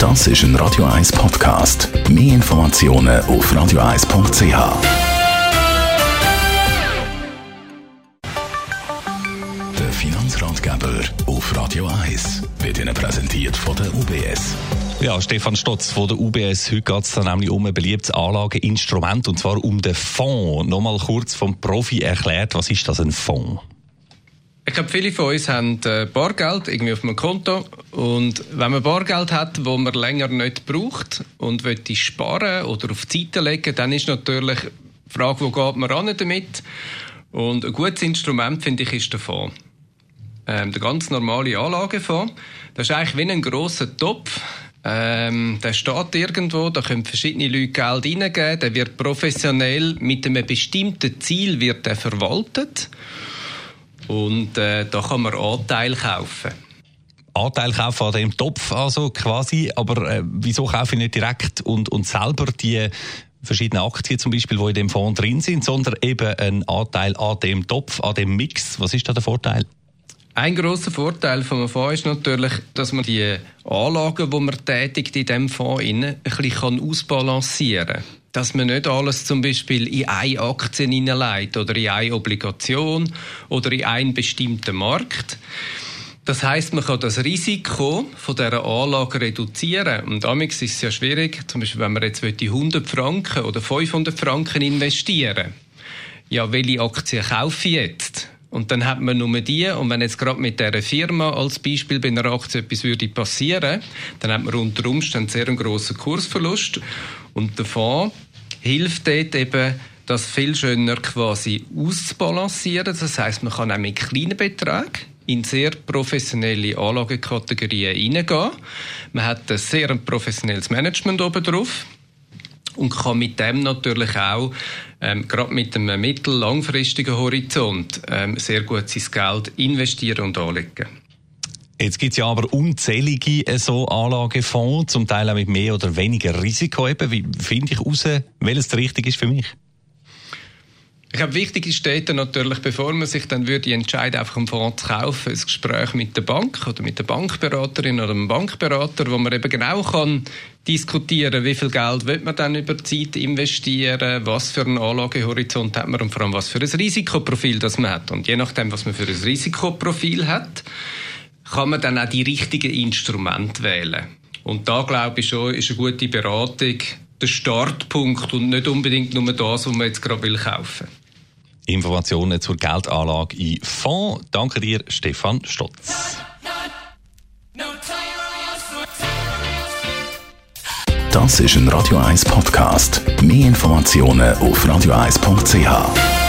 Das ist ein Radio 1 Podcast. Mehr Informationen auf radio1.ch. Der Finanzratgeber auf Radio 1 wird Ihnen präsentiert von der UBS. Ja, Stefan Stotz von der UBS. Heute geht es nämlich um ein beliebtes Anlageinstrument und zwar um den Fonds. Nochmal kurz vom Profi erklärt, was ist das ein Fonds? Ich glaube, viele von uns haben äh, Bargeld irgendwie auf einem Konto. Und wenn man Bargeld hat, wo man länger nicht braucht und möchte sparen oder auf die Seite legen, dann ist natürlich die Frage, wo geht man ran damit? Und ein gutes Instrument, finde ich, ist der Fonds. Ähm, der ganz normale Anlagefonds. Das ist eigentlich wie ein grosser Topf. Ähm, der steht irgendwo, da können verschiedene Leute Geld reingeben, der wird professionell mit einem bestimmten Ziel wird er verwaltet. Und äh, da kann man Anteil kaufen. Anteil kaufen an dem Topf also quasi, aber äh, wieso kaufe ich nicht direkt und, und selber die verschiedenen Aktien zum Beispiel, die in dem Fonds drin sind, sondern eben einen Anteil an dem Topf, an dem Mix. Was ist da der Vorteil? Ein großer Vorteil vom Fonds ist natürlich, dass man die Anlagen, die man tätigt in dem Fonds, ein bisschen ausbalancieren kann dass man nicht alles zum Beispiel in eine Aktie hineinlegt oder in eine Obligation oder in einen bestimmten Markt. Das heißt, man kann das Risiko von dieser Anlage reduzieren. Und damit ist es ja schwierig, zum Beispiel, wenn man jetzt 100 Franken oder 500 Franken investieren Ja, welche Aktie kaufe ich jetzt? Und dann hat man nur die. Und wenn jetzt gerade mit dieser Firma als Beispiel bei einer Aktie etwas würde passieren, dann hat man unter Umständen sehr einen grossen Kursverlust. Und der Fonds hilft dort eben, das viel schöner quasi auszubalancieren. Das heißt, man kann auch mit kleinen Beträgen in sehr professionelle Anlagekategorien hineingehen. Man hat ein sehr professionelles Management oben drauf und kann mit dem natürlich auch ähm, gerade mit einem mittel-langfristigen Horizont ähm, sehr gut sein Geld investieren und anlegen. Jetzt gibt es ja aber unzählige äh, so Anlagefonds, zum Teil auch mit mehr oder weniger Risiko. Eben. Wie finde ich heraus, welches richtig ist für mich? Ich glaube, wichtig ist dort natürlich, bevor man sich dann würde entscheiden, einfach einen Fonds zu kaufen, ein Gespräch mit der Bank oder mit der Bankberaterin oder dem Bankberater, wo man eben genau kann diskutieren, wie viel Geld will man dann über Zeit investieren, was für einen Anlagehorizont hat man und vor allem was für ein Risikoprofil das man hat. Und je nachdem, was man für ein Risikoprofil hat, kann man dann auch die richtigen Instrumente wählen. Und da glaube ich schon, ist eine gute Beratung der Startpunkt und nicht unbedingt nur das, was man jetzt gerade will kaufen. Informationen zur Geldanlage in Fonds. Danke dir, Stefan Stotz. Das ist ein Radio 1 Podcast. Mehr Informationen auf radio1.ch.